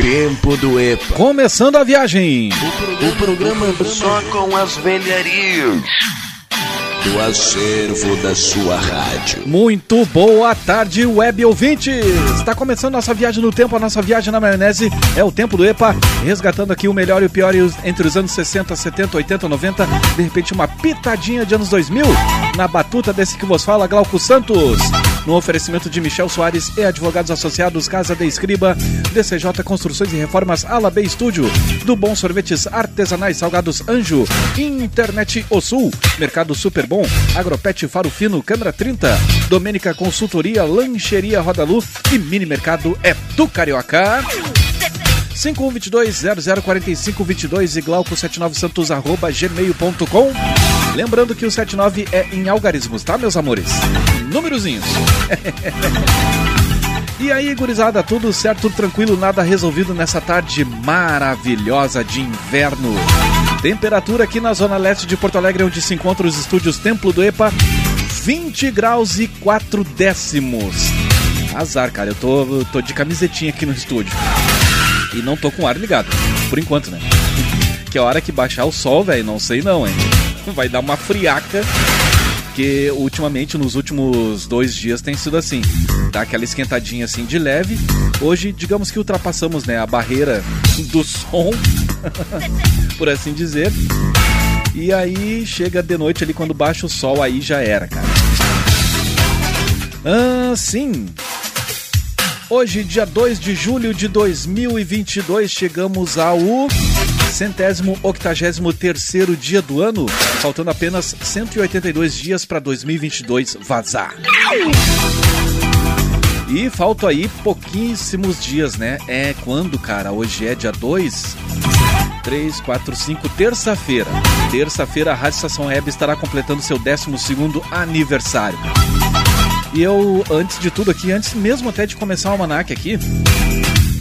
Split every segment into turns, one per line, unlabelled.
Tempo do EPA.
Começando a viagem.
O programa só com as velharias do acervo da sua rádio.
Muito boa tarde, web ouvintes! Está começando nossa viagem no tempo, a nossa viagem na maionese é o tempo do EPA, resgatando aqui o melhor e o pior entre os anos 60, 70, 80, 90, de repente uma pitadinha de anos 2000, na batuta desse que vos fala, Glauco Santos no oferecimento de Michel Soares e advogados associados Casa de Escriba, DCJ Construções e Reformas Ala B Estúdio, do Bom Sorvetes Artesanais Salgados Anjo, Internet O Sul, Mercado Super Bom, Agropet Faro Fino, Câmara 30, Domênica Consultoria, Lancheria Rodalu e Mini Mercado é do Carioca. 5122-004522 e glauco79santos arroba gmail.com Lembrando que o 79 é em algarismos, tá, meus amores? Númerozinhos. e aí, gurizada, tudo certo, tudo tranquilo, nada resolvido nessa tarde maravilhosa de inverno. Temperatura aqui na zona leste de Porto Alegre, onde se encontram os estúdios Templo do EPA, 20 graus e 4 décimos. Azar, cara, eu tô, tô de camisetinha aqui no estúdio. E não tô com o ar ligado, por enquanto, né? Que a hora que baixar o sol, velho, não sei não, hein? Vai dar uma friaca. Porque ultimamente, nos últimos dois dias, tem sido assim. Dá aquela esquentadinha assim de leve. Hoje, digamos que ultrapassamos né, a barreira do som, por assim dizer. E aí chega de noite ali quando baixa o sol, aí já era, cara. Ah, sim. Hoje, dia 2 de julho de 2022, chegamos ao centésimo octagésimo terceiro dia do ano, faltando apenas 182 dias para 2022 vazar. E faltam aí pouquíssimos dias, né? É quando, cara? Hoje é dia 2, 3, 4, 5, terça-feira. Terça-feira a Rádio Estação Web estará completando seu 12 aniversário. E eu, antes de tudo aqui, antes mesmo até de começar o Almanac aqui,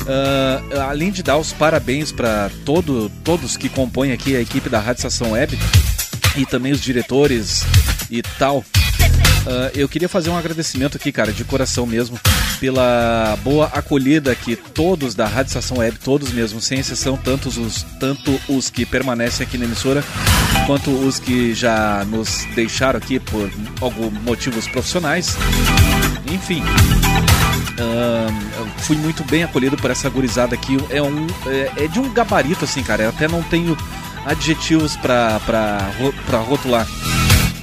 uh, além de dar os parabéns para todo, todos que compõem aqui a equipe da Rádio Estação Web e também os diretores e tal, Uh, eu queria fazer um agradecimento aqui, cara, de coração mesmo, pela boa acolhida que todos da Rádio Estação Web, todos mesmo, sem exceção, tantos os, tanto os que permanecem aqui na emissora, quanto os que já nos deixaram aqui por alguns motivos profissionais. Enfim. Fui muito bem acolhido por essa gurizada aqui. É, um, é, é de um gabarito, assim, cara. Eu até não tenho adjetivos para rotular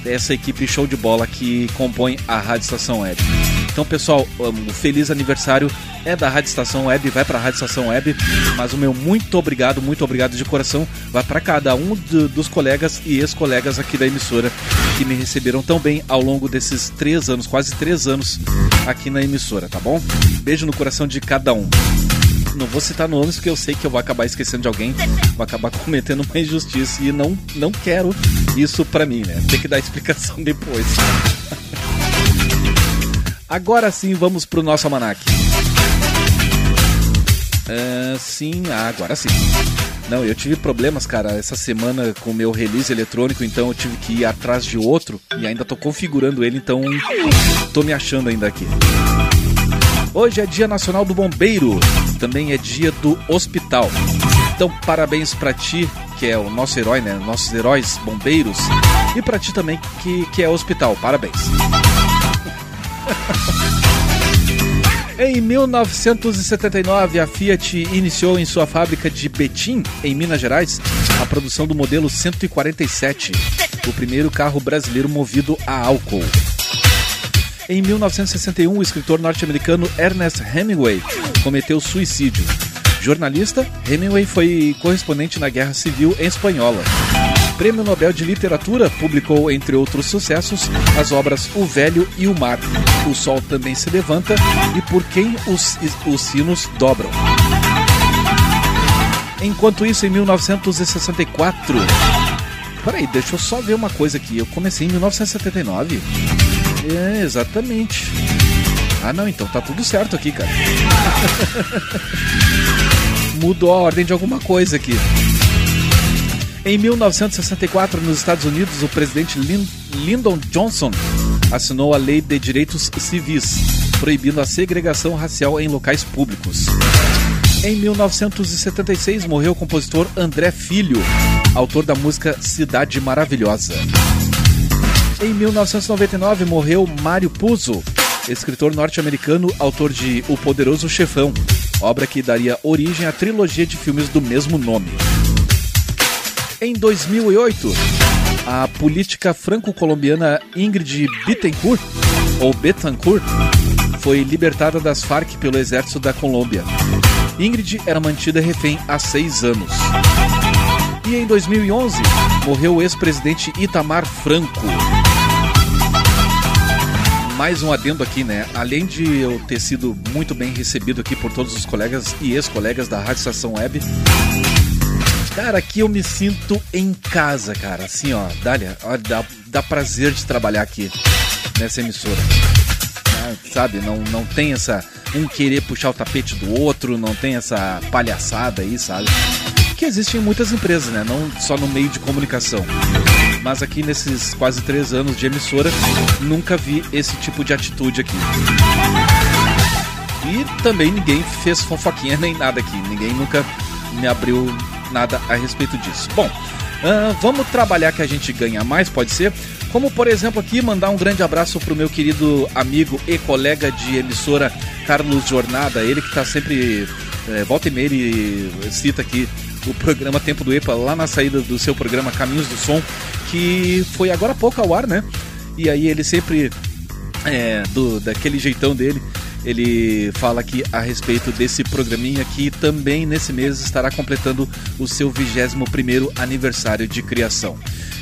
essa equipe show de bola que compõe a Rádio Estação Web. Então, pessoal, um feliz aniversário é da Rádio Estação Web, vai para a Rádio Estação Web, mas o meu muito obrigado, muito obrigado de coração vai para cada um do, dos colegas e ex-colegas aqui da emissora que me receberam tão bem ao longo desses três anos, quase três anos aqui na emissora, tá bom? Beijo no coração de cada um não vou citar nomes porque eu sei que eu vou acabar esquecendo de alguém, vou acabar cometendo uma injustiça e não, não quero isso pra mim, né? Tem que dar explicação depois. Agora sim, vamos pro nosso almanac. Uh, sim, ah, agora sim. Não, eu tive problemas, cara, essa semana com o meu release eletrônico, então eu tive que ir atrás de outro e ainda tô configurando ele, então tô me achando ainda aqui. Hoje é Dia Nacional do Bombeiro, também é dia do hospital. Então, parabéns para ti, que é o nosso herói, né? Nossos heróis bombeiros. E para ti também, que, que é hospital. Parabéns. Em 1979, a Fiat iniciou em sua fábrica de Betim, em Minas Gerais, a produção do modelo 147, o primeiro carro brasileiro movido a álcool. Em 1961, o escritor norte-americano Ernest Hemingway cometeu suicídio. Jornalista, Hemingway foi correspondente na Guerra Civil Espanhola. Prêmio Nobel de Literatura publicou, entre outros sucessos, as obras O Velho e o Mar, O Sol Também Se Levanta e Por Quem os, os Sinos Dobram. Enquanto isso, em 1964, Peraí, deixa eu só ver uma coisa aqui. Eu comecei em 1979. É, exatamente. Ah, não, então tá tudo certo aqui, cara. Mudou a ordem de alguma coisa aqui. Em 1964, nos Estados Unidos, o presidente Lyndon Johnson assinou a Lei de Direitos Civis, proibindo a segregação racial em locais públicos. Em 1976, morreu o compositor André Filho, autor da música Cidade Maravilhosa. Em 1999, morreu Mário Puzo, escritor norte-americano, autor de O Poderoso Chefão, obra que daria origem à trilogia de filmes do mesmo nome. Em 2008, a política franco-colombiana Ingrid Bittencourt, ou Betancourt, foi libertada das Farc pelo exército da Colômbia. Ingrid era mantida refém há seis anos. E em 2011, morreu o ex-presidente Itamar Franco. Mais um adendo aqui, né? Além de eu ter sido muito bem recebido aqui por todos os colegas e ex-colegas da Rádio Estação Web, Cara, aqui eu me sinto em casa, cara. Assim, ó, Dália, ó, dá, dá prazer de trabalhar aqui nessa emissora. Ah, sabe, não, não tem essa. Um querer puxar o tapete do outro, não tem essa palhaçada aí, sabe? Que existe em muitas empresas, né? Não só no meio de comunicação. Mas aqui nesses quase três anos de emissora, nunca vi esse tipo de atitude aqui. E também ninguém fez fofoquinha nem nada aqui. Ninguém nunca me abriu nada a respeito disso. Bom, uh, vamos trabalhar que a gente ganha mais, pode ser? Como, por exemplo, aqui mandar um grande abraço para o meu querido amigo e colega de emissora Carlos Jornada, ele que está sempre, é, volta e meia, ele cita aqui o programa Tempo do EPA, lá na saída do seu programa Caminhos do Som, que foi agora há pouco ao ar, né? E aí ele sempre, é, do, daquele jeitão dele, ele fala aqui a respeito desse programinha que também nesse mês estará completando o seu 21º aniversário de criação.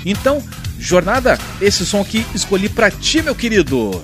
Então, jornada, esse som aqui escolhi para ti, meu querido.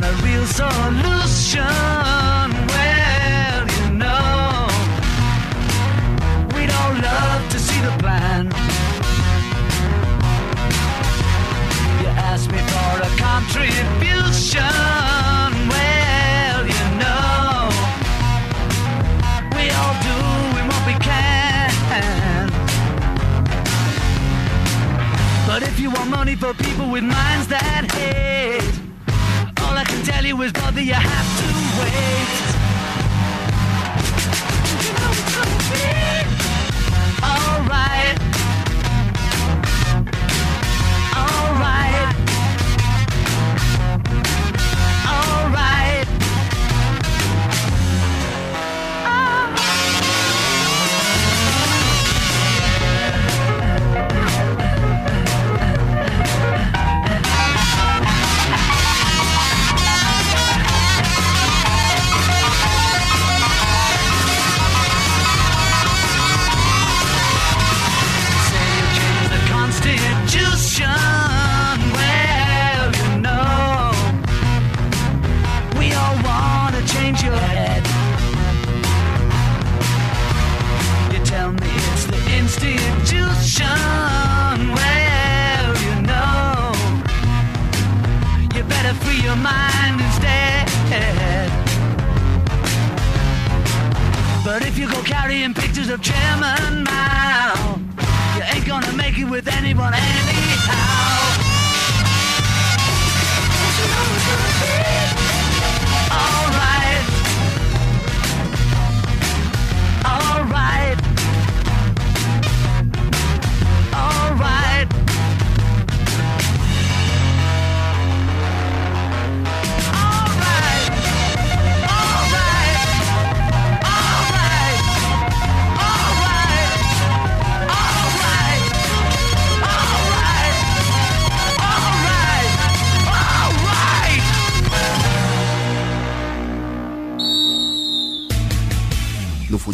got a real solution. Well, you know, we'd all love to see the plan. You asked me for a contribution. Well, you know, we all doing what we can. But if you want money for people with minds that hate it was bother you have to wait. of German Mao.
You ain't gonna make it with anyone,
anyone.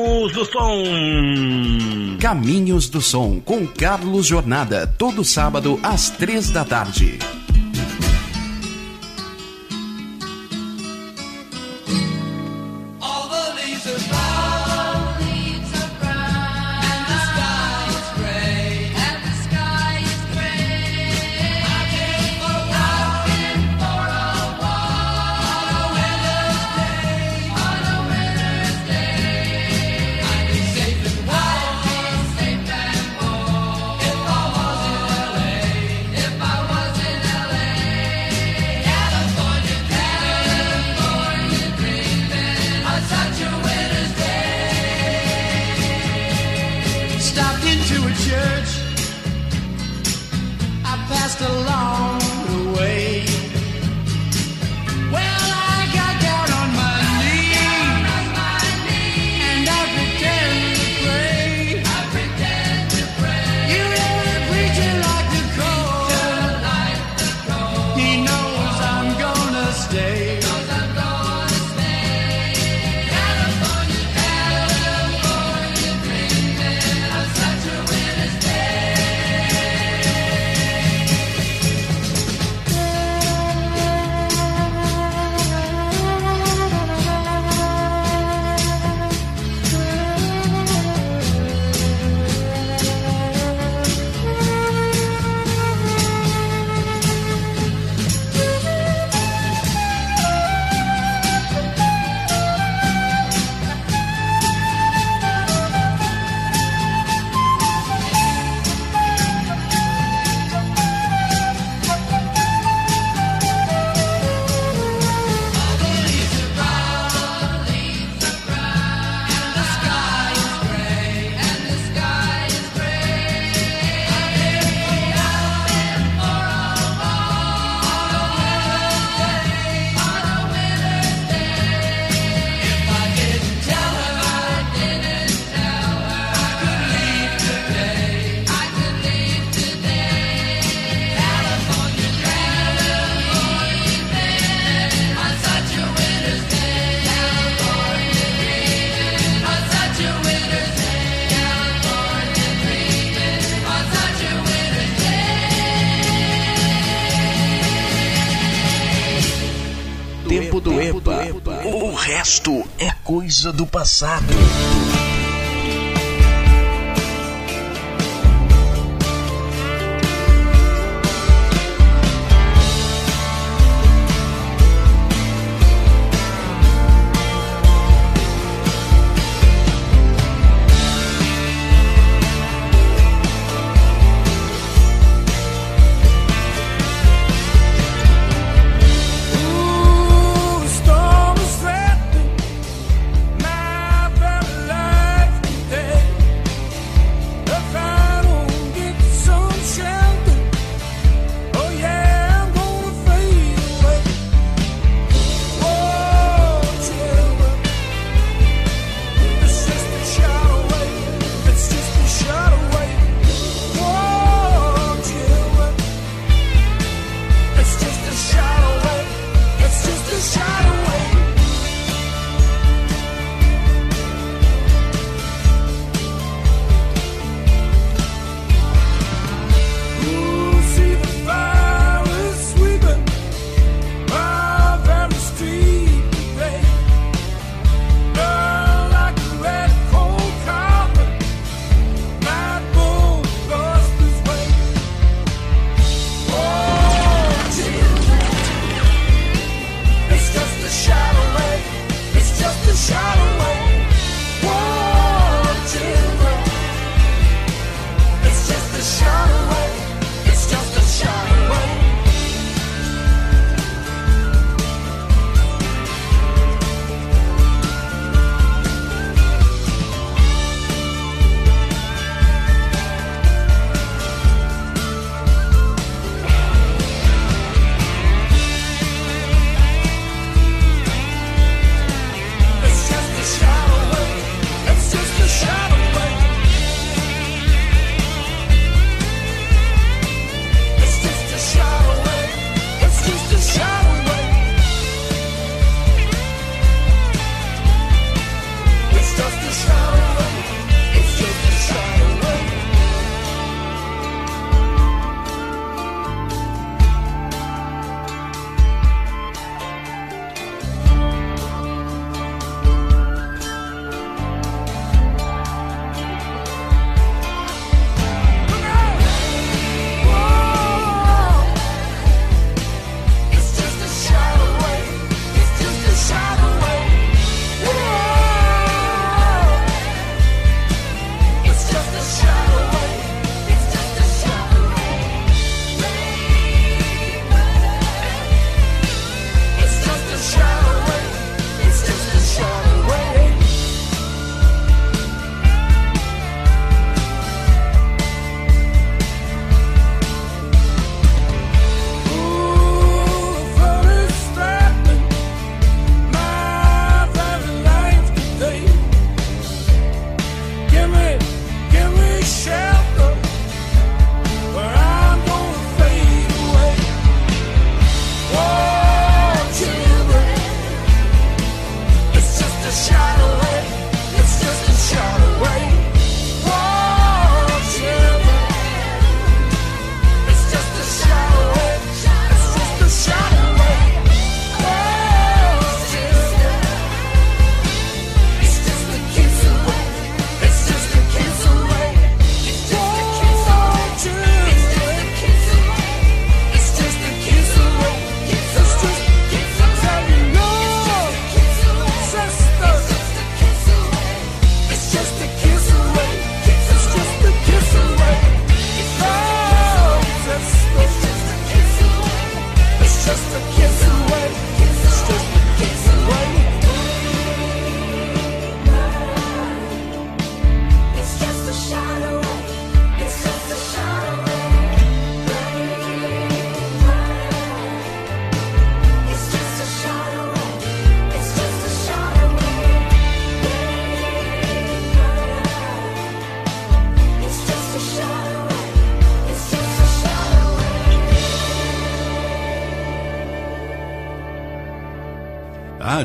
Caminhos do Som.
Caminhos do Som com Carlos Jornada, todo sábado às três da tarde.
coisa do passado.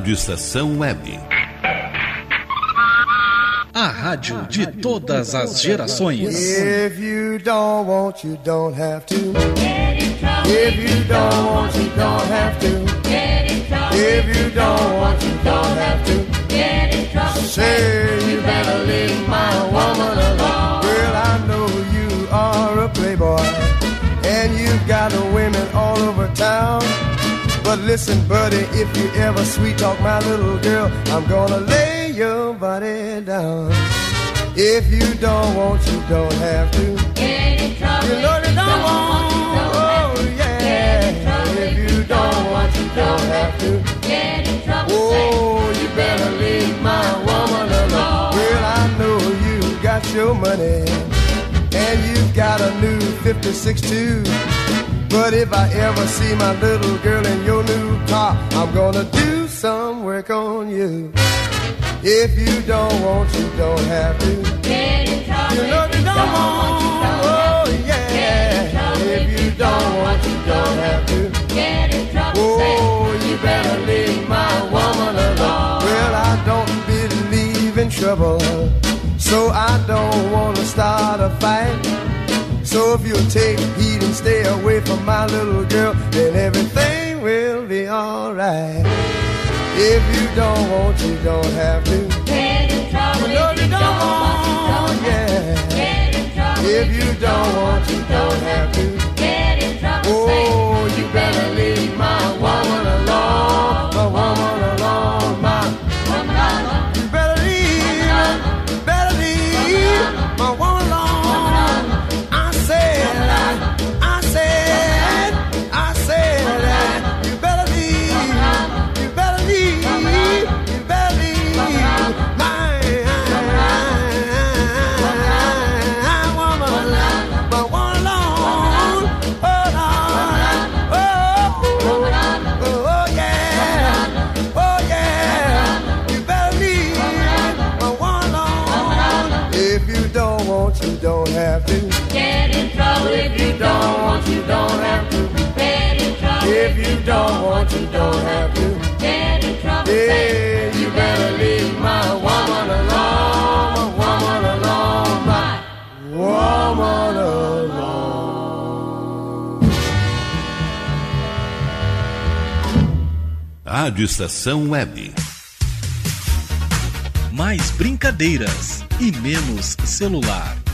Rádio Estação Web.
A rádio de todas as gerações.
If you don't want, you don't have to. If you don't want, you don't have to. If you don't want, you don't have to. Say you better leave my woman alone. Girl, I know you are a playboy, and you got women all over town. But listen, buddy, if you ever sweet talk my little girl, I'm gonna lay your body down. If you don't want, you don't have to. Get in trouble. You know you don't want, oh yeah. If you don't want, you don't have to. Get in trouble. Oh, you better leave my woman alone. Well, I know you got your money, and you got a new 56 too. But if I ever see my little girl in your new car, I'm gonna do some work on you. If you don't want, you don't have to. Get in You know you don't want, oh yeah. If you don't want, you don't have to. Get in trouble. Oh, you better leave my woman alone. Well, I don't believe in trouble, so I don't wanna start a fight. So if you'll take heed and stay away from my little girl, then everything will be alright. If you don't want, you don't have to. You know you don't want, yeah. If you don't want, you don't have to.
Rádio Estação Web.
Mais brincadeiras e menos celular.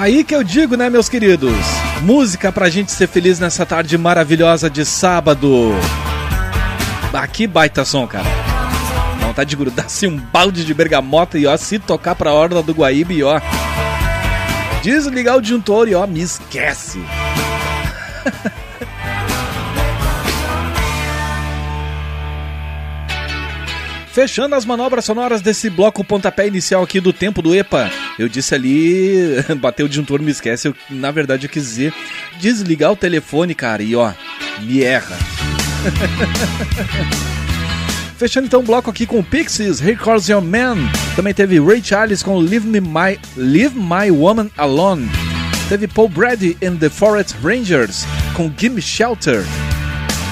Aí que eu digo, né, meus queridos? Música pra gente ser feliz nessa tarde maravilhosa de sábado. Ah, que baita som, cara. Vontade de grudar assim um balde de bergamota e ó, se tocar pra orla do Guaíba e ó. Desligar o disjuntor e ó, me esquece. Fechando as manobras sonoras desse bloco pontapé inicial aqui do tempo do EPA. Eu disse ali, bateu o disjuntor, me esquece. Eu, na verdade, eu quis dizer desligar o telefone, cara, e ó, me erra. Fechando então o bloco aqui com Pixies, Here Calls Your Man. Também teve Ray Charles com Leave, Me My, Leave My Woman Alone. Teve Paul Brady and the Forest Rangers com Gimme Shelter.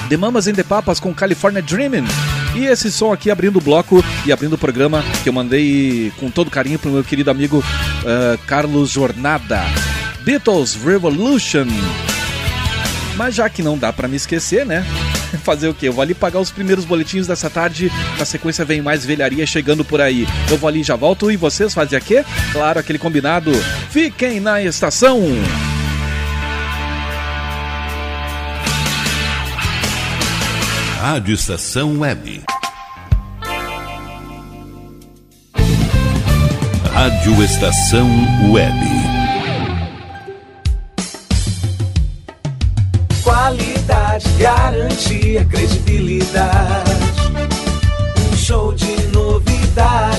The Mamas and the Papas com California Dreamin'. E esse som aqui abrindo o bloco e abrindo o programa que eu mandei com todo carinho pro meu querido amigo ah, Carlos Jornada. Beatles Revolution. Mas já que não dá pra me esquecer, né? Fazer o quê? Eu vou ali pagar os primeiros boletins dessa tarde. Na sequência vem mais velharia chegando por aí. Eu vou ali já volto. E vocês fazem o quê? Claro, aquele combinado. Fiquem na estação.
Rádio Estação Web. Rádio Estação Web.
Qualidade, garantia, credibilidade. Um show de novidades.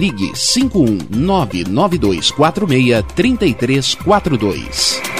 ligue 51992463342.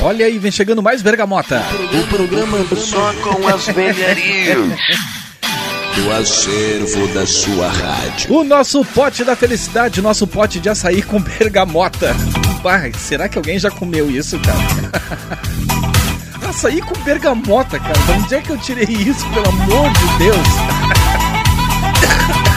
Olha aí, vem chegando mais bergamota.
O programa só com as velharias. do acervo da sua rádio.
O nosso pote da felicidade, nosso pote de açaí com bergamota. Pai, será que alguém já comeu isso, cara? açaí com bergamota, cara. De onde é que eu tirei isso, pelo amor de Deus?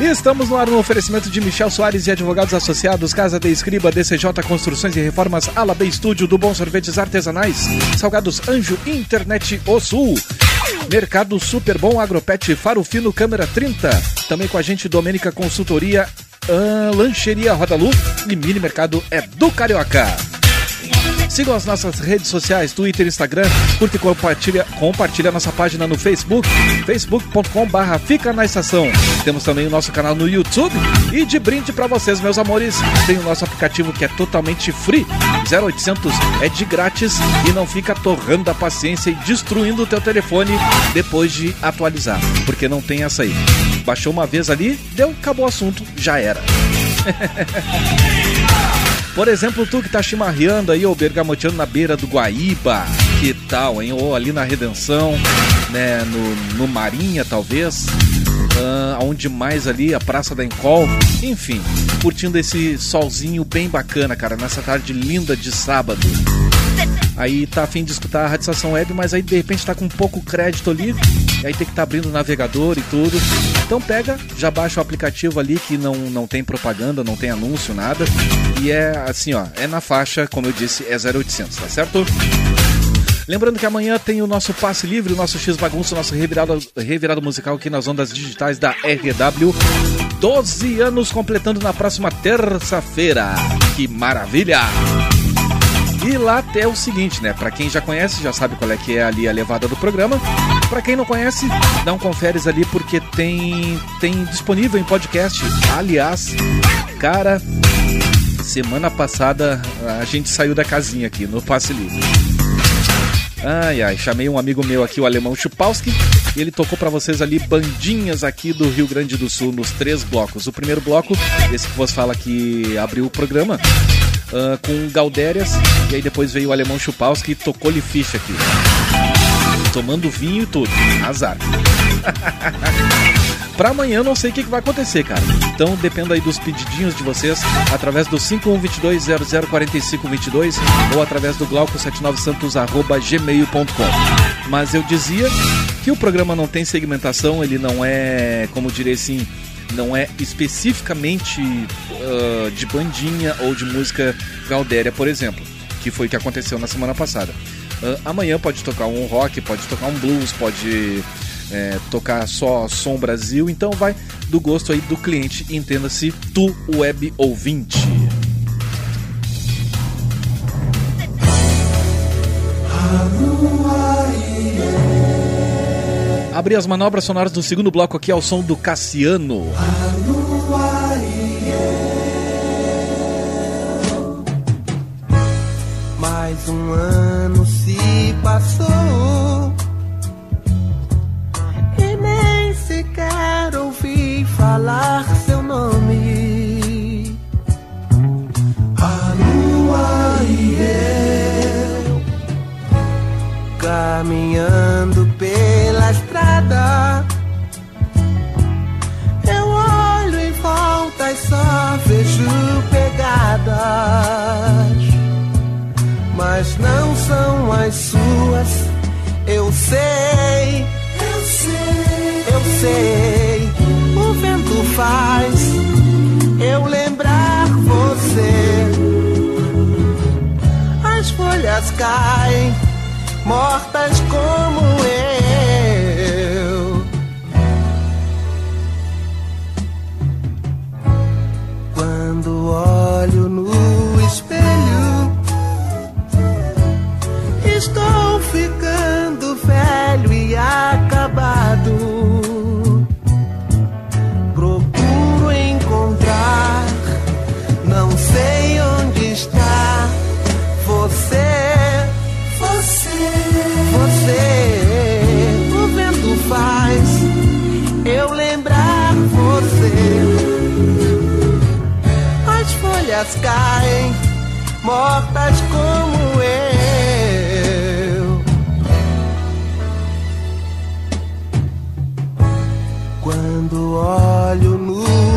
Estamos no ar no oferecimento de Michel Soares e Advogados Associados, Casa de Escriba, DCJ Construções e Reformas, Alabê Estúdio, do Bom Sorvetes Artesanais, Salgados Anjo, Internet O Sul, Mercado Super Bom Agropet, Faro Fino Câmera 30, também com a gente Domênica Consultoria, ah, Lancheria Roda Lu e Mini Mercado é do Carioca. Sigam as nossas redes sociais, Twitter, Instagram, curte e compartilha, compartilha nossa página no Facebook, facebook.com barra Fica na Estação. Temos também o nosso canal no YouTube e de brinde para vocês, meus amores, tem o nosso aplicativo que é totalmente free, 0800 é de grátis e não fica torrando a paciência e destruindo o teu telefone depois de atualizar, porque não tem essa aí. Baixou uma vez ali, deu, acabou o assunto, já era. Por exemplo, tu que tá chimarreando aí ou bergamoteando na beira do Guaíba, que tal, hein? Ou ali na Redenção, né? No, no Marinha, talvez. Ah, onde mais ali, a Praça da Encol. Enfim, curtindo esse solzinho bem bacana, cara, nessa tarde linda de sábado. Aí tá afim de escutar a Rádio Estação Web, mas aí de repente tá com pouco crédito ali, e aí tem que estar tá abrindo o navegador e tudo. Então pega, já baixa o aplicativo ali que não, não tem propaganda, não tem anúncio, nada. E é assim, ó, é na faixa, como eu disse, é 0800, tá certo? Lembrando que amanhã tem o nosso passe livre, o nosso X Bagunça, o nosso revirado, revirado musical aqui nas ondas digitais da RW. 12 anos completando na próxima terça-feira. Que maravilha! E lá até o seguinte, né? Pra quem já conhece, já sabe qual é que é ali a levada do programa. Pra quem não conhece, dá um conferes ali porque tem tem disponível em podcast. Aliás, cara, semana passada a gente saiu da casinha aqui no Passe Livre. Ai, ai, chamei um amigo meu aqui, o alemão Chupalski, e ele tocou pra vocês ali bandinhas aqui do Rio Grande do Sul nos três blocos. O primeiro bloco, esse que vos fala que abriu o programa, ah, com Galdérias, e aí depois veio o alemão Chupalski e tocou-lhe ficha aqui. Tomando vinho e tudo. Azar. Pra amanhã não sei o que, que vai acontecer, cara. Então dependa aí dos pedidinhos de vocês através do 5122004522 ou através do glauco79santos@gmail.com. Mas eu dizia que o programa não tem segmentação, ele não é, como direi assim, não é especificamente ah, de bandinha ou de música gaudéria, por exemplo, que foi o que aconteceu na semana passada. Ah, amanhã pode tocar um rock, pode tocar um blues, pode é, tocar só som Brasil, então vai do gosto aí do cliente, entenda-se tu web ouvinte. Abri as manobras sonoras do segundo bloco aqui ao som do Cassiano.
Mais um ano se passou e nem sequer ouvi falar seu nome. A lua e eu caminhando estrada. Eu olho em volta e só vejo pegadas mas não são as suas. Eu sei, eu sei, eu sei. O vento faz eu lembrar você. As folhas caem, mortas como eu. Olho no caem, mortas como eu.
Quando olho no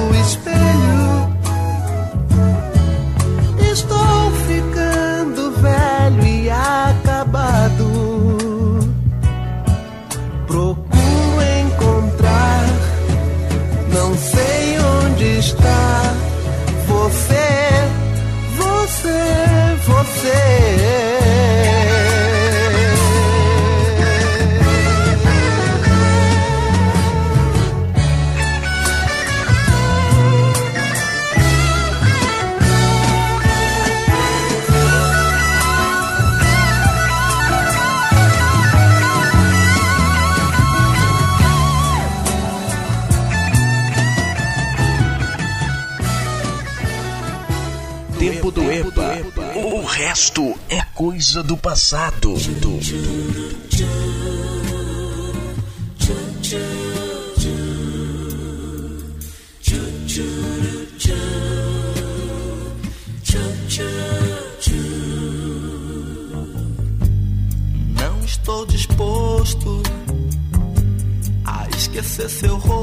coisa do passado.
Não estou disposto a esquecer seu rosto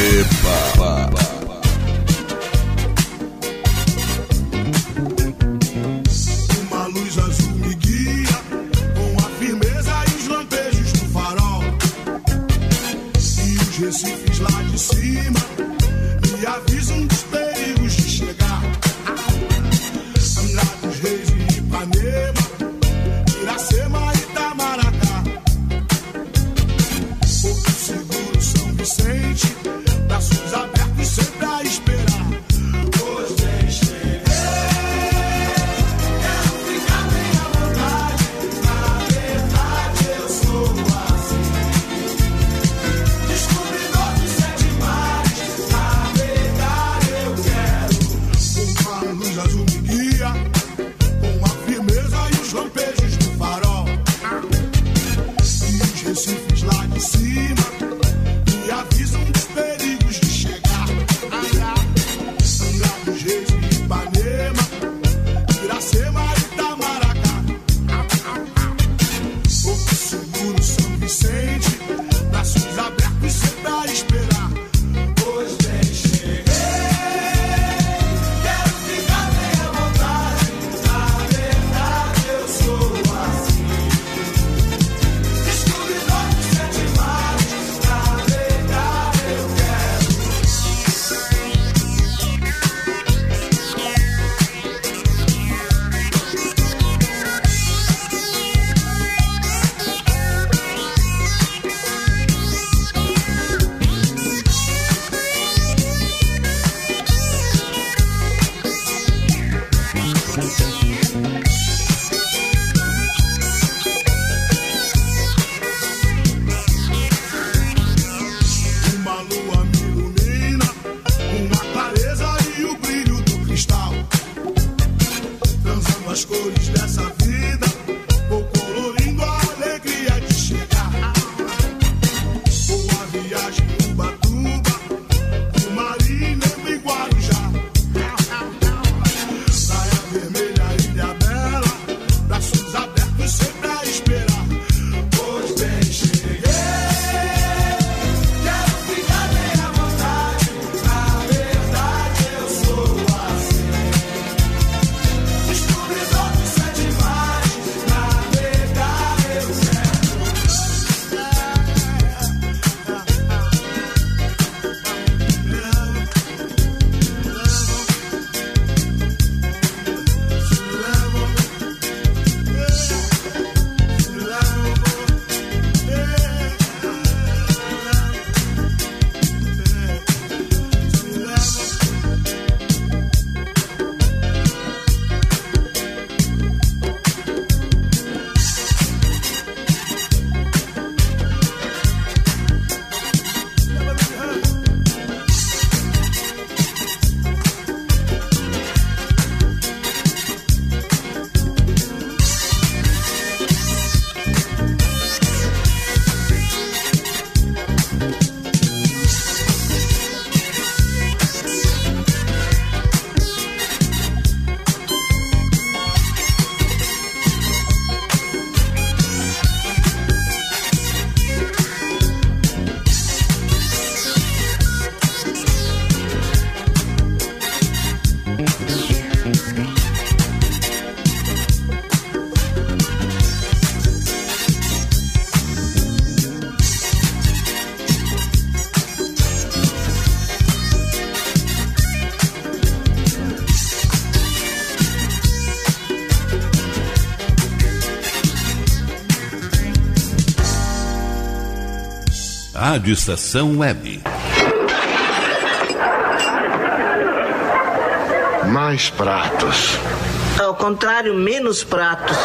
EPA.
Uma luz azul me guia com a firmeza e os lampejos do farol. E os recifes lá de cima
Rádio Estação Web.
Mais pratos.
Ao contrário, menos pratos.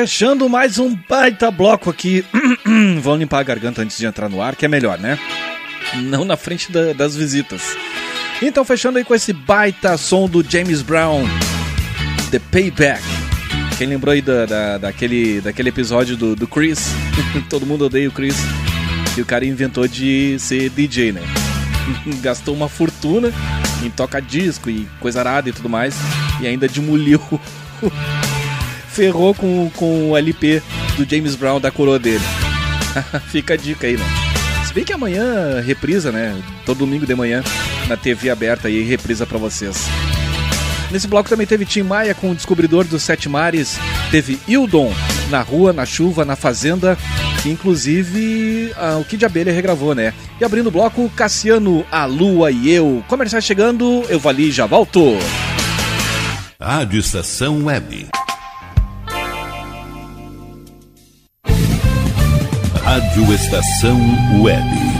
Fechando mais um baita bloco aqui. Vamos limpar a garganta antes de entrar no ar, que é melhor, né? Não na frente da- das visitas. Então, fechando aí com esse baita som do James Brown, The Payback. Quem lembrou aí da, da- daquele, daquele episódio do, do Chris? Todo mundo odeia o Chris. Que o cara inventou de ser DJ, né? Gastou uma fortuna em toca-disco e coisa arada e tudo mais. E ainda demoliu. Ferrou com, com o LP do James Brown da coroa dele. Fica a dica aí, né? Se bem que amanhã reprisa, né? Todo domingo de manhã na TV aberta aí, reprisa pra vocês. Nesse bloco também teve Tim Maia com o Descobridor dos Sete Mares, teve Hildon na rua, na chuva, na fazenda, que inclusive o Kid Abelha regravou, né? E abrindo o bloco, Cassiano, A Lua e Eu. Comercial chegando, eu vali já volto.
Rádio Estação Web. Rádio Estação Web.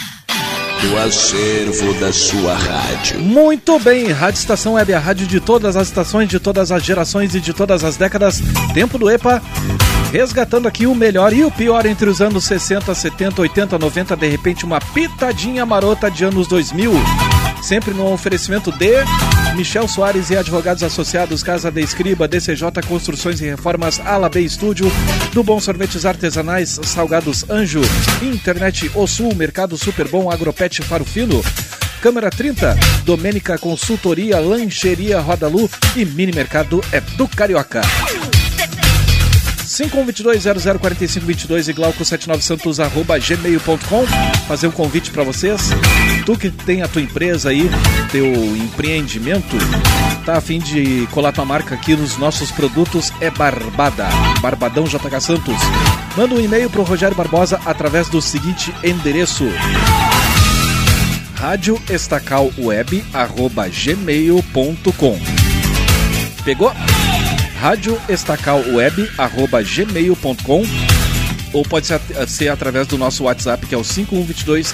do acervo da sua rádio.
Muito bem, Rádio Estação Web, a rádio de todas as estações, de todas as gerações e de todas as décadas. Tempo do EPA, resgatando aqui o melhor e o pior entre os anos 60, 70, 80, 90, de repente uma pitadinha marota de anos 2000. Sempre no oferecimento de Michel Soares e Advogados Associados, Casa de Escriba, DCJ Construções e Reformas, Alabê Estúdio, do Bom Sorvetes Artesanais, Salgados Anjo, Internet O Sul, Mercado Super Bom, Agropet Faro Fino, Câmara 30, Domênica Consultoria, Lancheria Rodalu e Mini Mercado é do Carioca. 5122-004522 e glauco79santos arroba gmail.com Fazer um convite para vocês. Tu que tem a tua empresa aí, teu empreendimento, tá a fim de colar tua marca aqui nos nossos produtos, é Barbada. Barbadão JK Santos. Manda um e-mail pro Rogério Barbosa através do seguinte endereço rádio estacalweb arroba gmail.com Pegou? Rádio estacalweb arroba gmail.com ou pode ser, ser através do nosso WhatsApp que é o 5122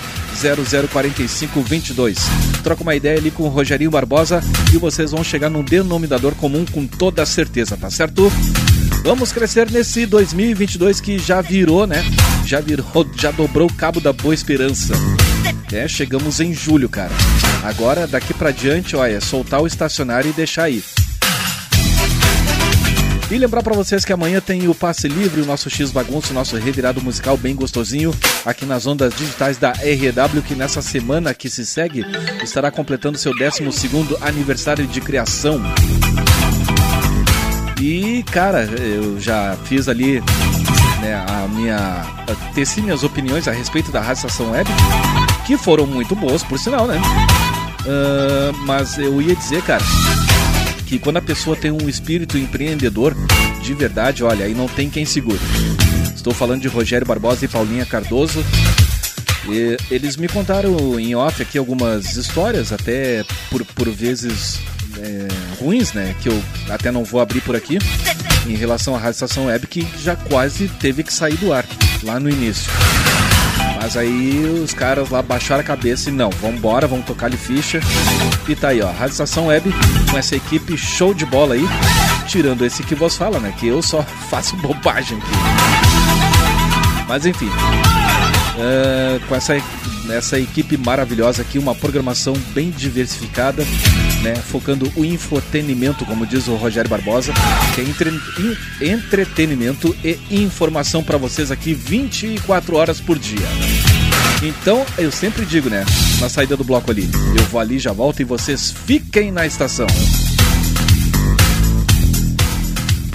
004522. Troca uma ideia ali com o Rogerinho Barbosa e vocês vão chegar num denominador comum com toda certeza, tá certo? Vamos crescer nesse 2022 que já virou, né? Já virou, já dobrou o cabo da Boa Esperança. É, chegamos em julho, cara. Agora, daqui pra diante, olha, é soltar o estacionário e deixar aí. E lembrar pra vocês que amanhã tem o Passe Livre, o nosso X Bagunço, o nosso revirado musical bem gostosinho, aqui nas ondas digitais da RW, que nessa semana que se segue estará completando seu 12º aniversário de criação. E, cara, eu já fiz ali né, a minha. teci minhas opiniões a respeito da Rádio Estação Web, que foram muito boas, por sinal, né? Ah, mas eu ia dizer, cara, que quando a pessoa tem um espírito empreendedor de verdade, olha, aí não tem quem segure. Estou falando de Rogério Barbosa e Paulinha Cardoso. E eles me contaram em off aqui algumas histórias, até por, por vezes é, ruins, né? Que eu até não vou abrir por aqui, em relação à Rádio Estação Web, que já quase teve que sair do ar lá no início. Mas aí os caras lá baixaram a cabeça e não, vamos embora, vamos tocar-lhe ficha. E tá aí, ó, Rádio Estação Web com essa equipe show de bola aí, tirando esse que vos fala, né? Que eu só faço bobagem aqui. Mas enfim, é, com essa, essa equipe maravilhosa aqui, uma programação bem diversificada, né? Focando o infotenimento, como diz o Rogério Barbosa, que é entre, in- entretenimento e informação para vocês aqui 24 horas por dia. Então, eu sempre digo, né? Na saída do bloco ali, eu vou ali, já volto e vocês fiquem na estação.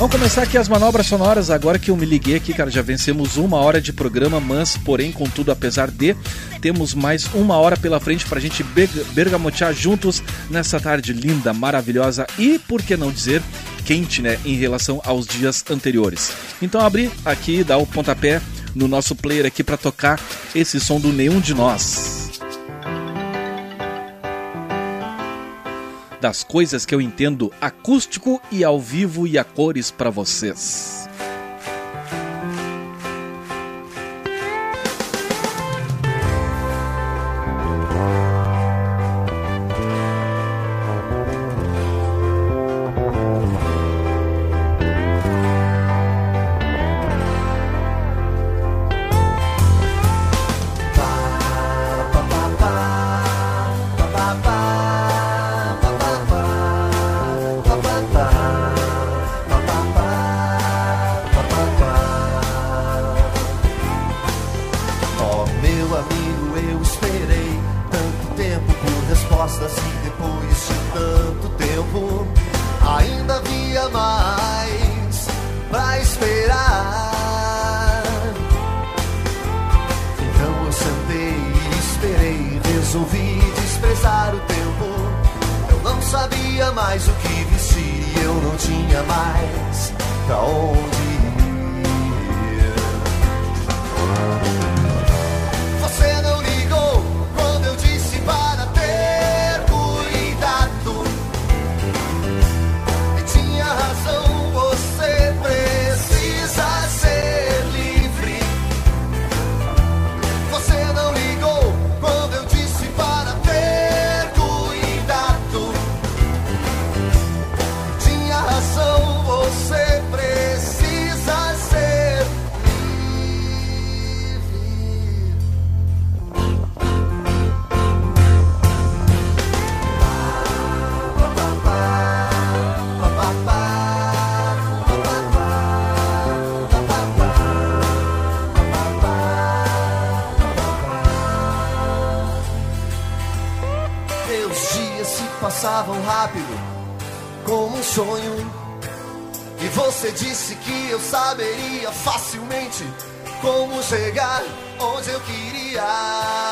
Vamos começar aqui as manobras sonoras. Agora que eu me liguei aqui, cara, já vencemos uma hora de programa, mas, porém, contudo, apesar de, temos mais uma hora pela frente pra gente berga- bergamotear juntos nessa tarde linda, maravilhosa e, por que não dizer, quente, né, em relação aos dias anteriores. Então, abri aqui, dá o pontapé no nosso player aqui pra tocar esse som do Nenhum de Nós. Das coisas que eu entendo acústico e ao vivo e a cores pra vocês.
Você disse que eu saberia facilmente como chegar onde eu queria.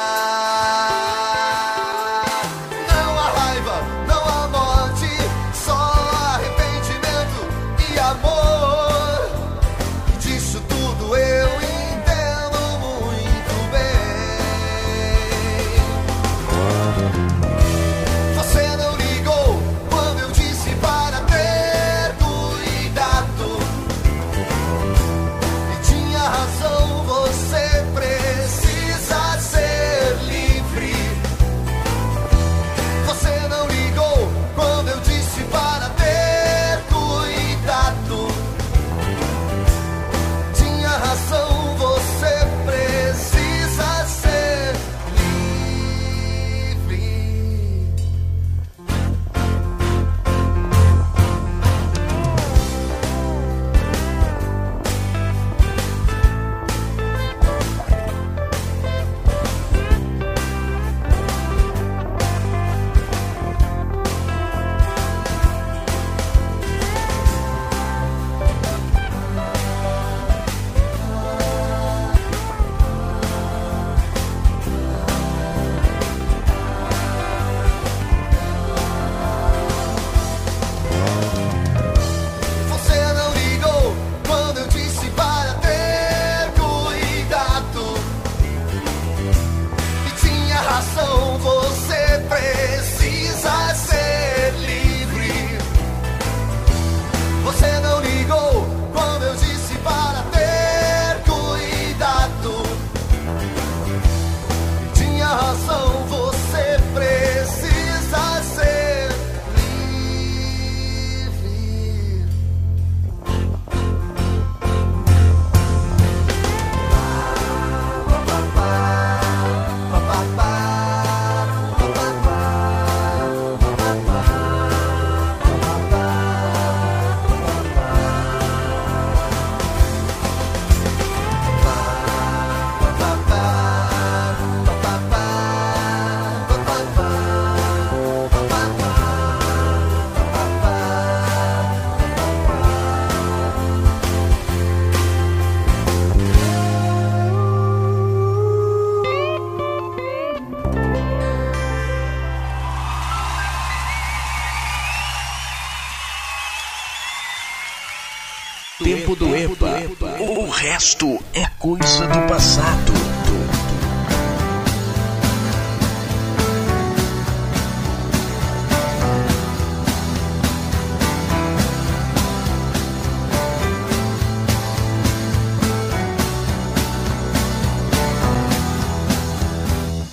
resto é coisa do passado.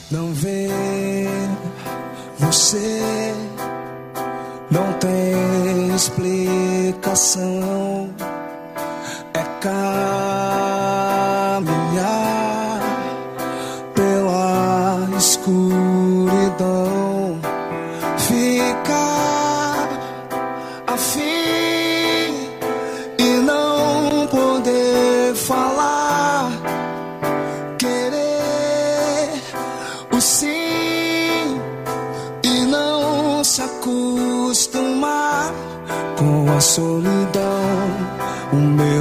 Não vê você, não tem explicação. É caro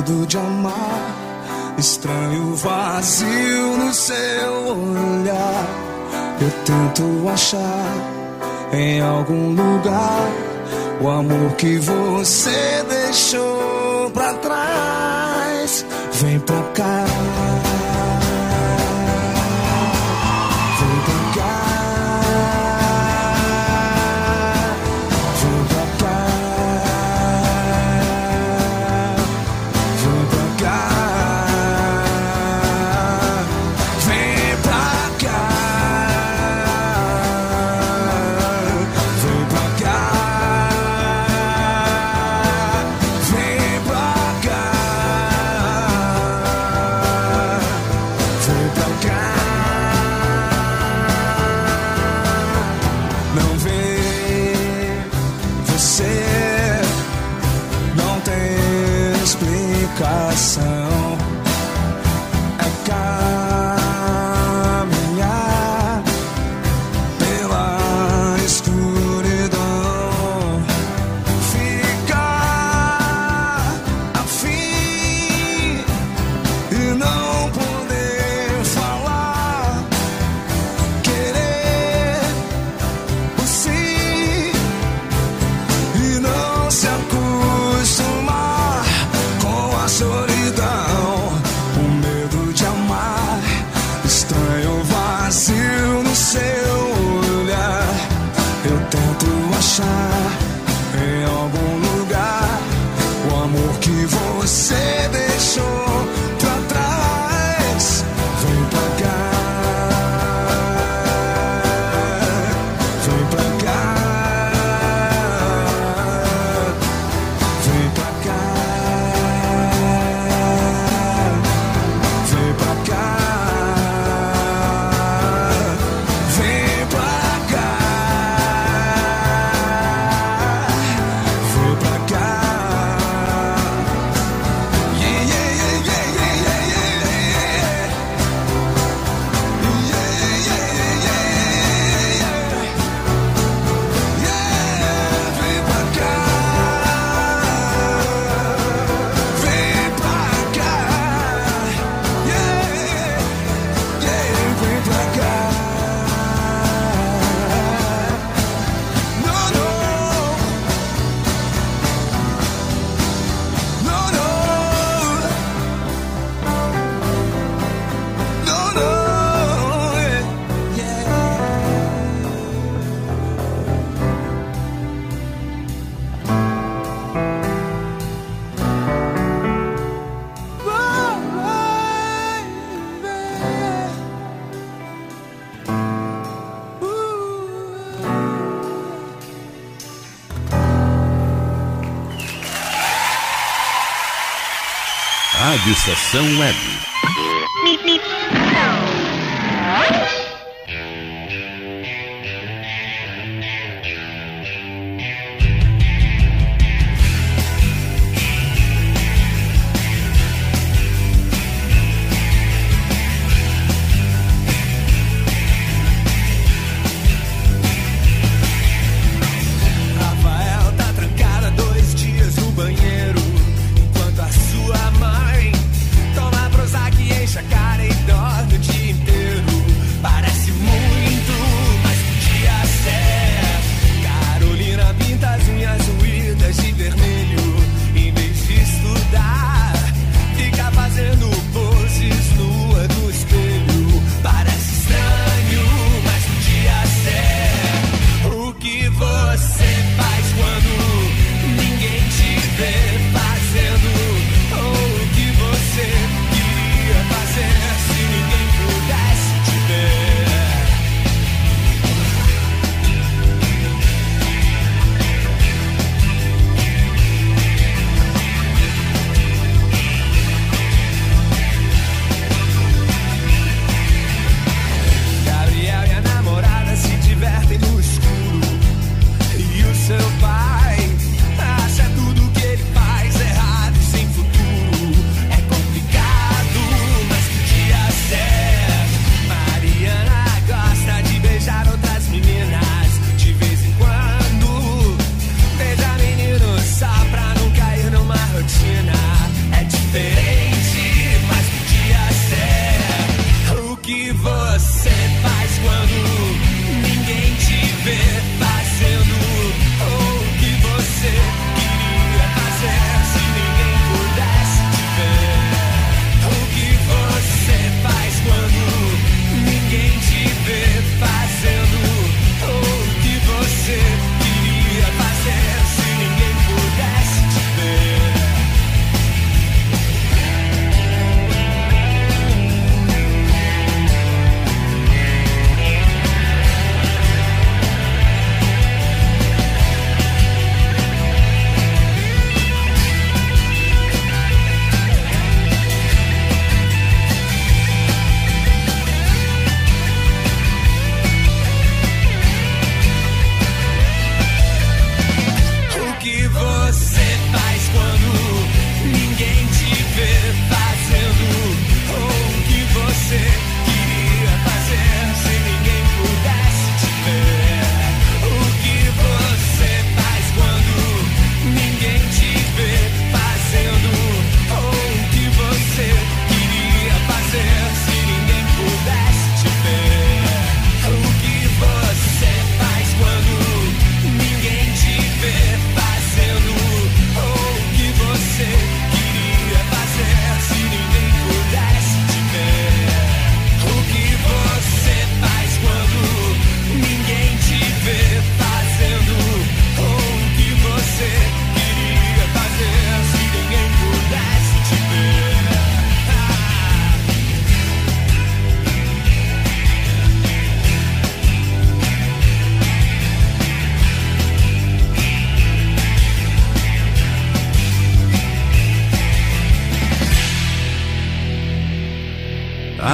medo de amar. Estranho vazio no seu olhar. Eu tento achar em algum lugar o amor que você deixou pra trás. Vem pra cá.
de São Web.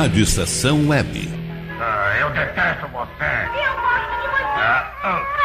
Rádio Estação Web.
Ah, eu detesto você. Eu gosto de você.
Ah, oh.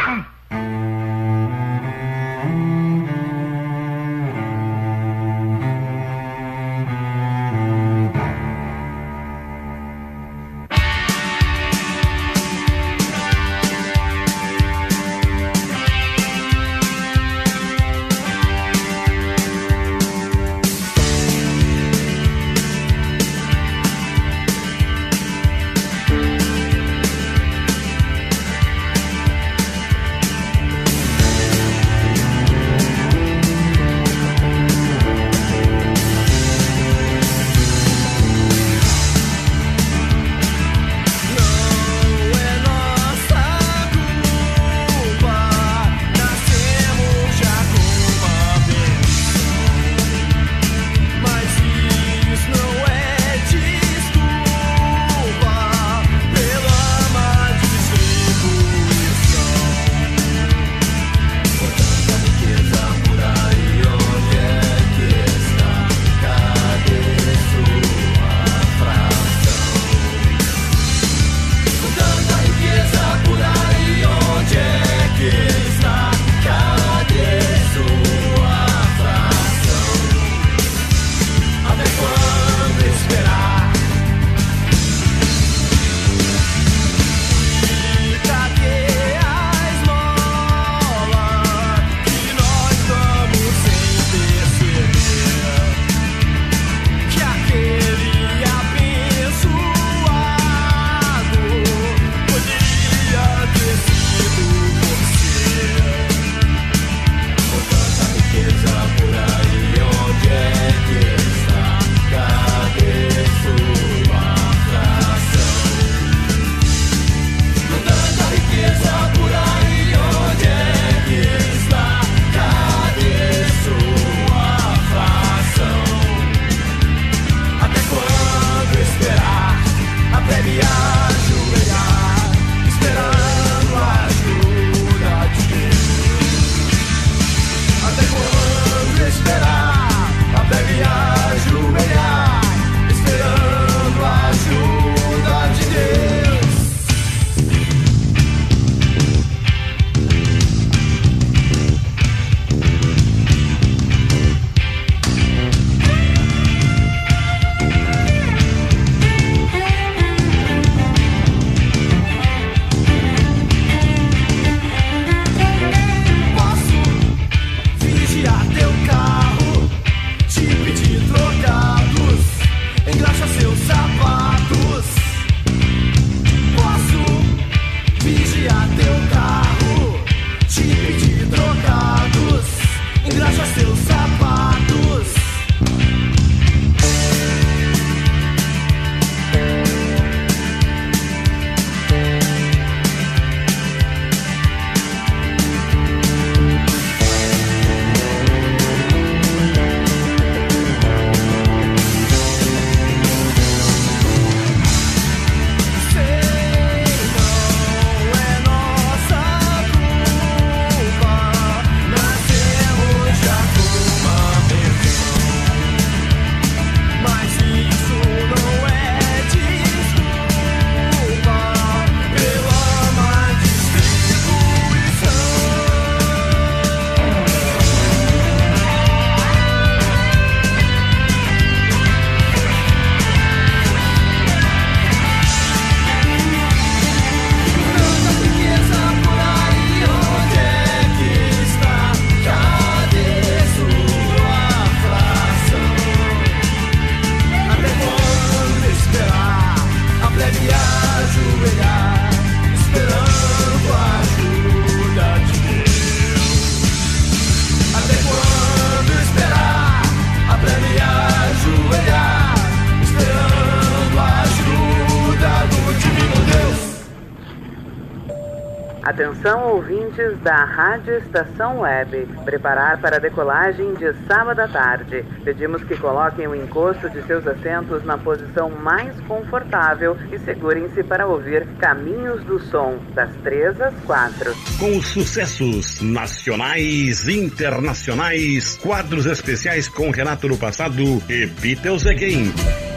Atenção ouvintes da Rádio Estação Web. Preparar para a decolagem de sábado à tarde. Pedimos que coloquem o encosto de seus assentos na posição mais confortável e segurem-se para ouvir Caminhos do Som, das 3 às 4.
Com os sucessos nacionais, internacionais, quadros especiais com Renato no passado e Beatles Again.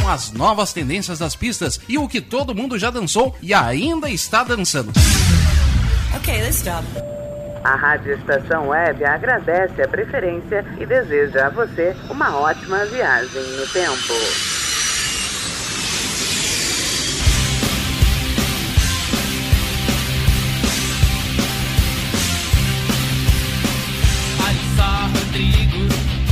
Com as novas tendências das pistas e o que todo mundo já dançou e ainda está dançando.
Ok, let's stop. A Rádio Estação Web agradece a preferência e deseja a você uma ótima viagem no tempo.
Olha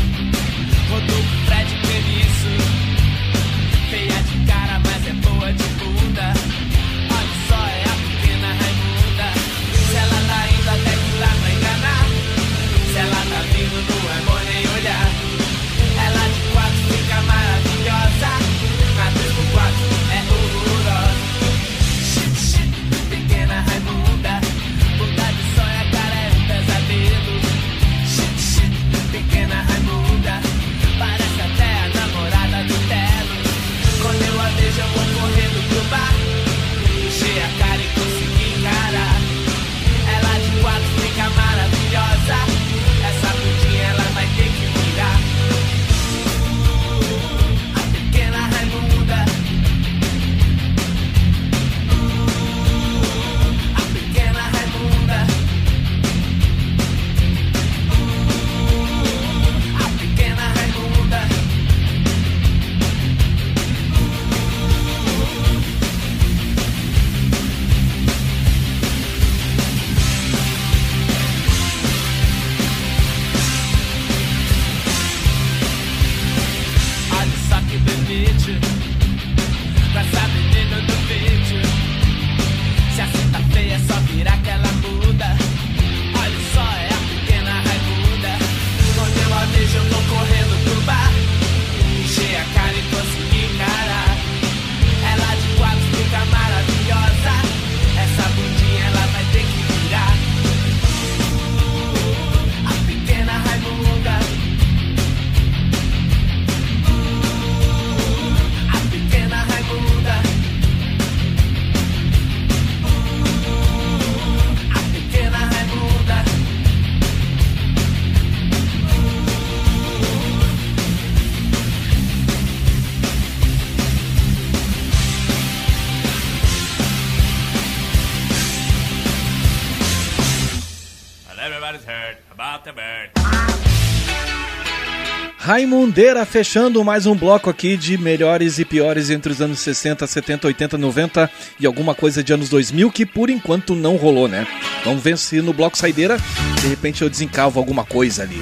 Raimundeira fechando mais um bloco aqui de melhores e piores entre os anos 60, 70, 80, 90 e alguma coisa de anos 2000 que por enquanto não rolou, né? Vamos ver se no bloco saideira de repente eu desencalvo alguma coisa ali.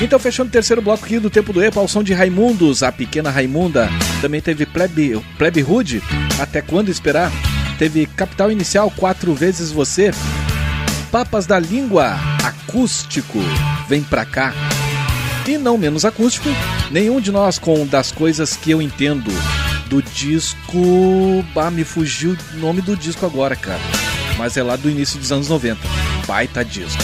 Então, fechando o terceiro bloco aqui do Tempo do EPA, ao som de Raimundos, a pequena Raimunda. Também teve Plebe, Plebe Rude, Até Quando Esperar. Teve Capital Inicial, Quatro Vezes Você. Papas da Língua, Acústico, Vem Pra Cá. E não menos acústico, nenhum de nós com Das Coisas Que Eu Entendo. Do disco... Bah, me fugiu o nome do disco agora, cara. Mas é lá do início dos anos 90. Baita disco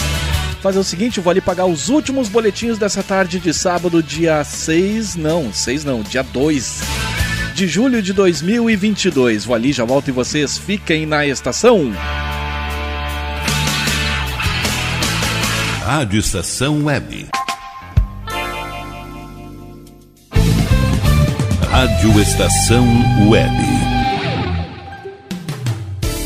fazer o seguinte, vou ali pagar os últimos boletins dessa tarde de sábado, dia 6, não, 6 não, dia 2 de julho de 2022. Vou ali, já volto e vocês fiquem na estação.
Rádio Estação Web. Rádio Estação Web.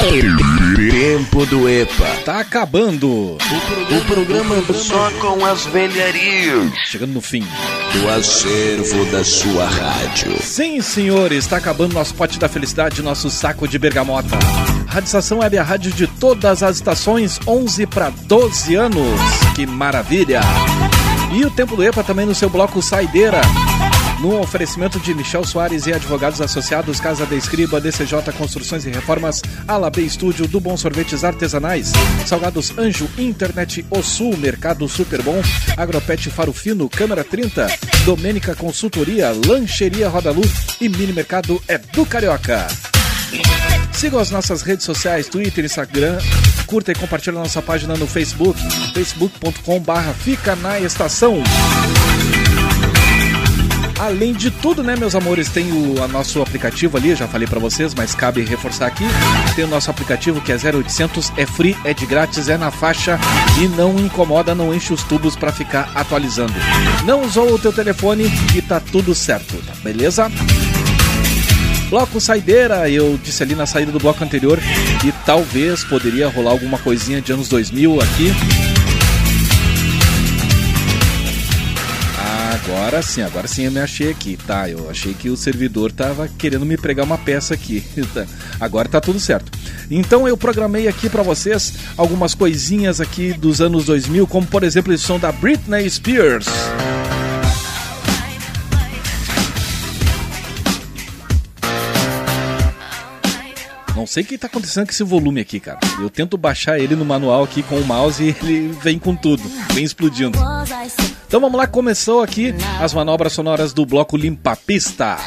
Tempo do EPA.
Tá acabando.
O programa só com as velharias.
Chegando no fim.
Do acervo da sua rádio.
Sim, senhores, está acabando nosso pote da felicidade, nosso saco de bergamota. Rádio Estação Web é a rádio de todas as estações, 11 para 12 anos. Que maravilha! E o Tempo do EPA também no seu bloco Saideira. No oferecimento de Michel Soares e advogados associados, Casa da Escriba, DCJ Construções e Reformas, Alab Estúdio, do Bom Sorvetes Artesanais, Salgados Anjo, Internet O Sul, Mercado Super Bom, Agropet Faro Fino, Câmara 30, Domênica Consultoria, Lancheria Roda Luz e Mini Mercado é do Carioca. Sigam as nossas redes sociais, Twitter, Instagram. Curta e compartilhe nossa página no Facebook, facebook.com barra Fica na Estação. Além de tudo, né, meus amores, tem o nosso aplicativo ali, já falei pra vocês, mas cabe reforçar aqui. Tem o nosso aplicativo que é 0800, é free, é de grátis, é na faixa e não incomoda, não enche os tubos pra ficar atualizando. Não usou o teu telefone e tá tudo certo, tá beleza? Bloco Saideira, eu disse ali na saída do bloco anterior que talvez poderia rolar alguma coisinha de anos 2000 aqui. Agora sim, agora sim eu me achei aqui, tá? Eu achei que o servidor tava querendo me pregar uma peça aqui. Agora tá tudo certo. Então eu programei aqui para vocês algumas coisinhas aqui dos anos 2000, como por exemplo esse som da Britney Spears. Não sei o que tá acontecendo com esse volume aqui, cara. Eu tento baixar ele no manual aqui com o mouse e ele vem com tudo, vem explodindo. Então vamos lá, começou aqui as manobras sonoras do bloco Limpa Pista.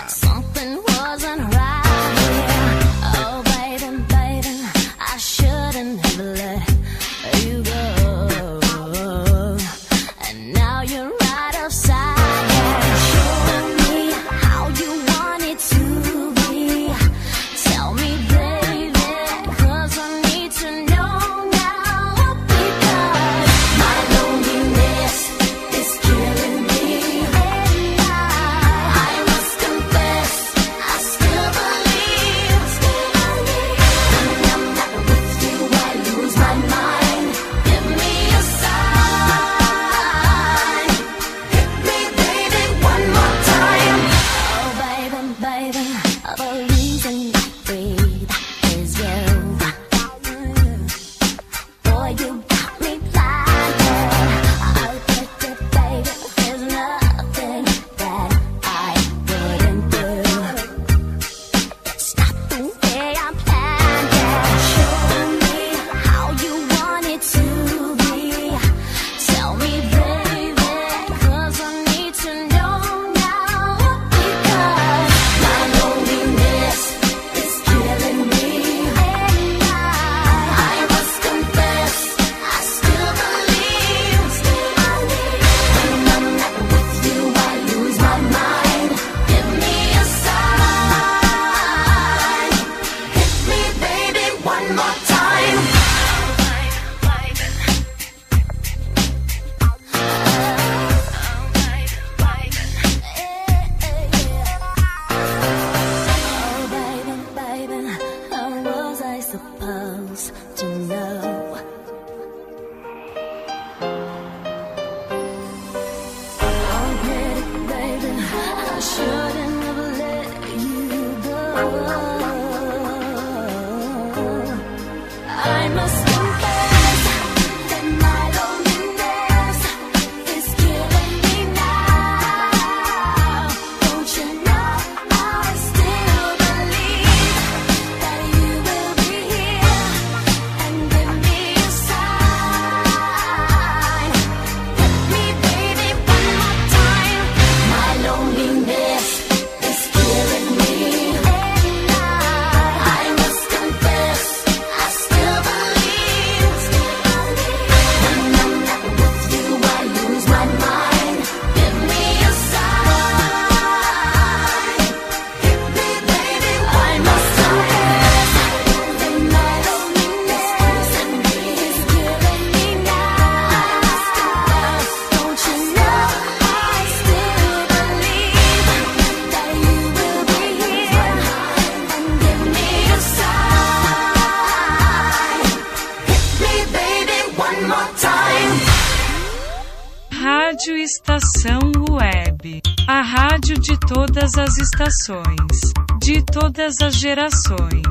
todas as estações, de todas as gerações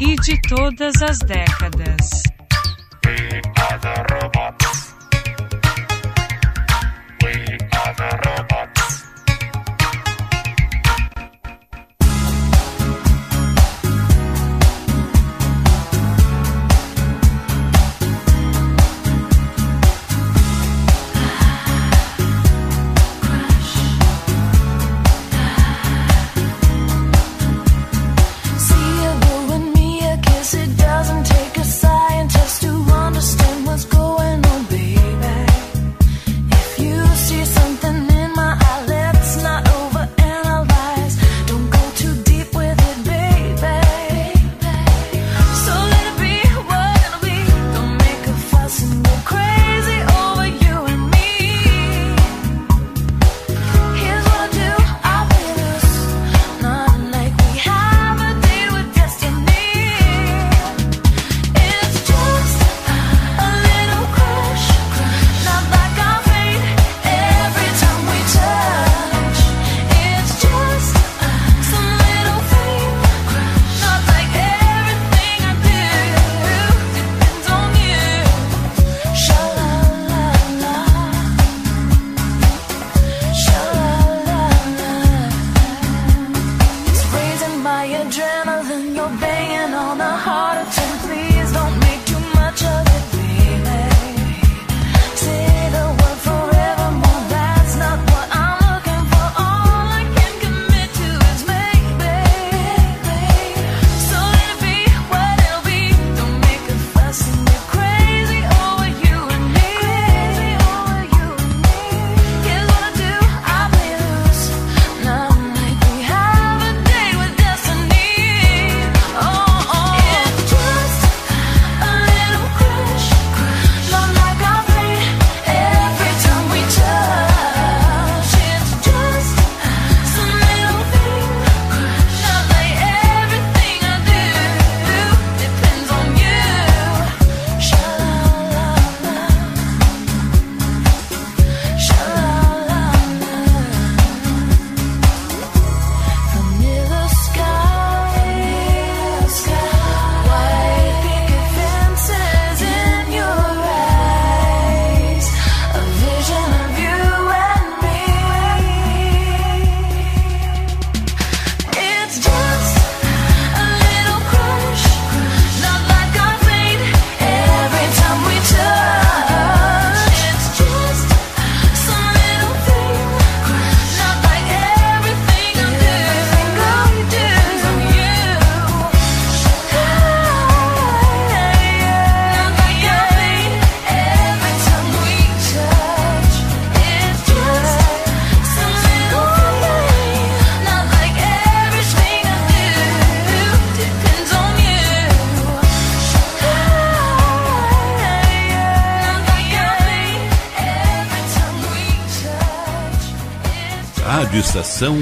e de todas as décadas.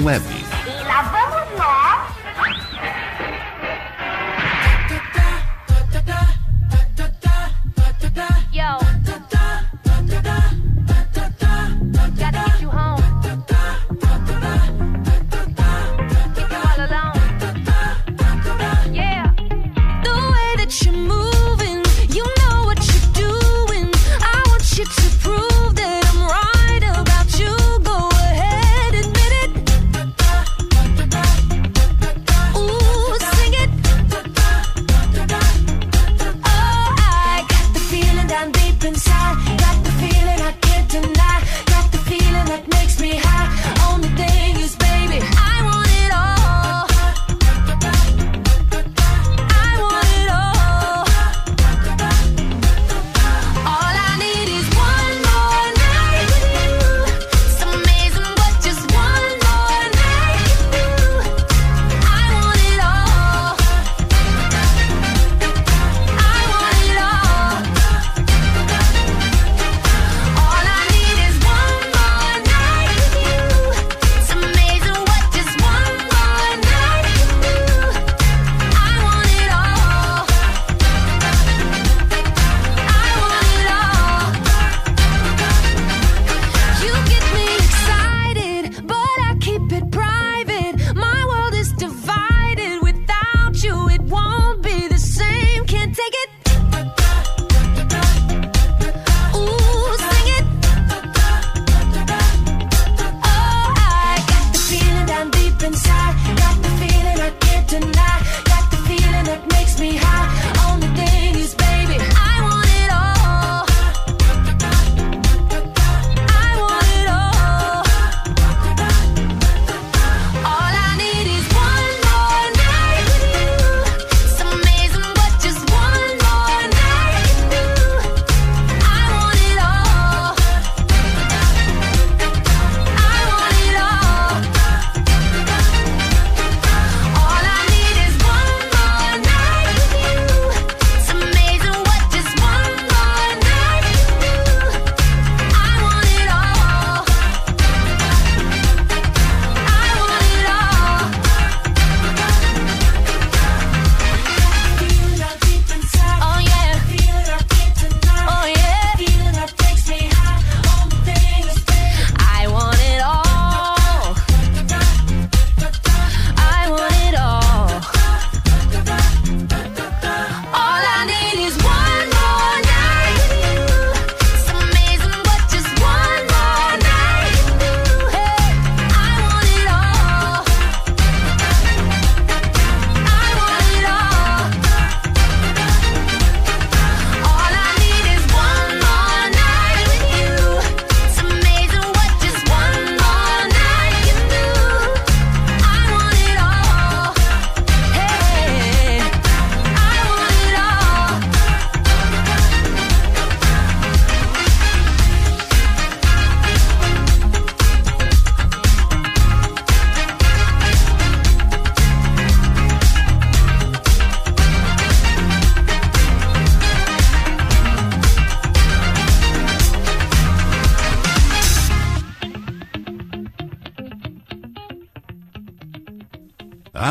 Web.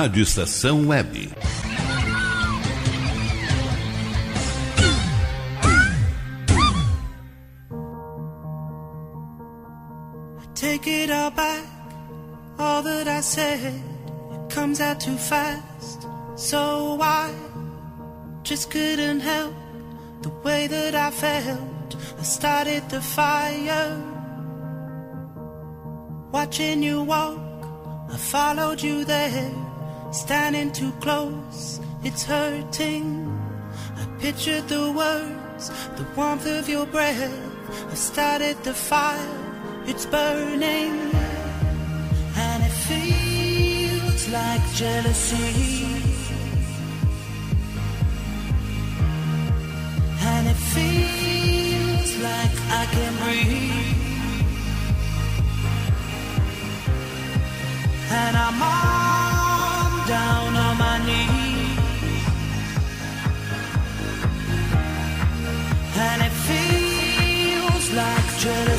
Rádio Estação Web.
Take it all back, all that I said. Comes out too fast, so I just couldn't help the way that I felt. I started the fire, watching you walk. I followed you there, standing too close. It's hurting. I pictured the words, the warmth of your breath. I started the fire, it's burning, and it feels like jealousy. And it feels like I can breathe. And I'm on down on my knees. And it feels like jealousy.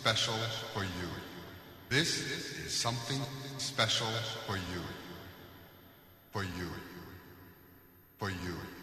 special for you. This is something special for you. For you. For you. For you.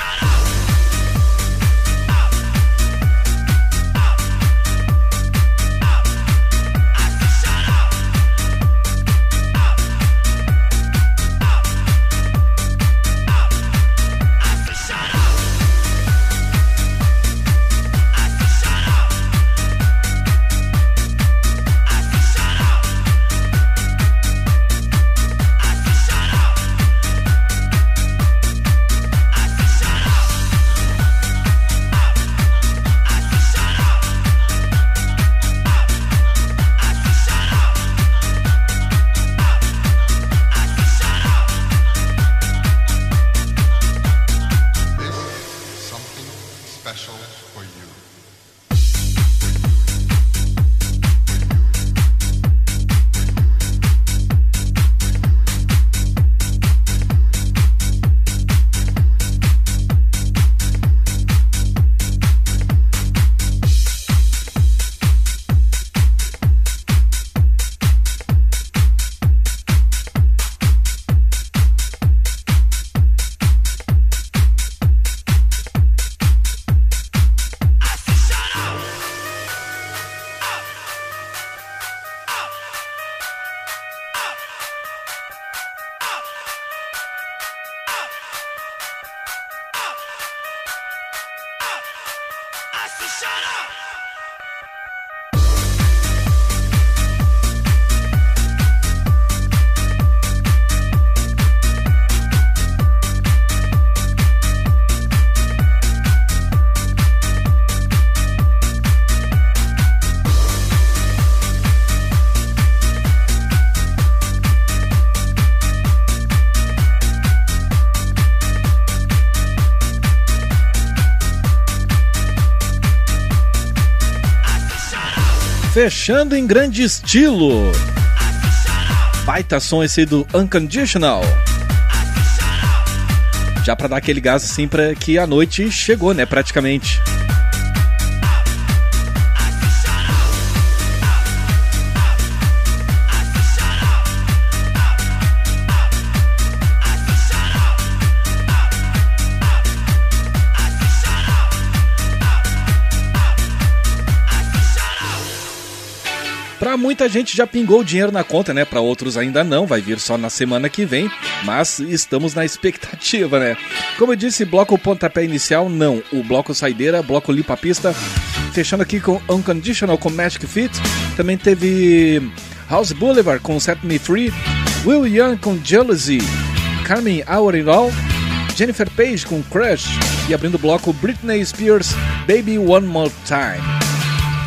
Shut up!
Fechando em grande estilo. Baita som esse do Unconditional. Já pra dar aquele gás assim para que a noite chegou, né, praticamente. Muita gente já pingou o dinheiro na conta, né? Pra outros ainda não, vai vir só na semana que vem, mas estamos na expectativa, né? Como eu disse, bloco pontapé inicial, não. O bloco saideira, bloco limpa pista, fechando aqui com Unconditional com Magic Fit. Também teve House Boulevard com Set Me Free, Will Young com Jealousy, Carmen Hour and All, Jennifer Page com Crush e abrindo o bloco Britney Spears Baby One More Time.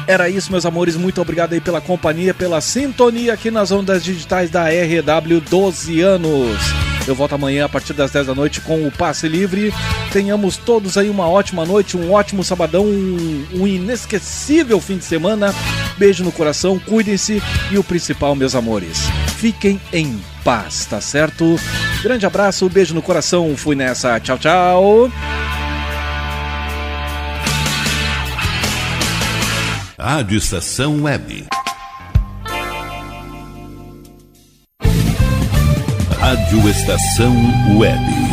Era isso, meus amores. Muito obrigado aí pela companhia, pela sintonia aqui nas ondas digitais da RW 12 anos. Eu volto amanhã a partir das 10 da noite com o Passe Livre. Tenhamos todos aí uma ótima noite, um ótimo sabadão, um, um inesquecível fim de semana. Beijo no coração, cuidem-se e o principal, meus amores, fiquem em paz, tá certo? Grande abraço, beijo no coração. Fui nessa. Tchau, tchau.
Rádio Estação Web. Rádio Estação Web.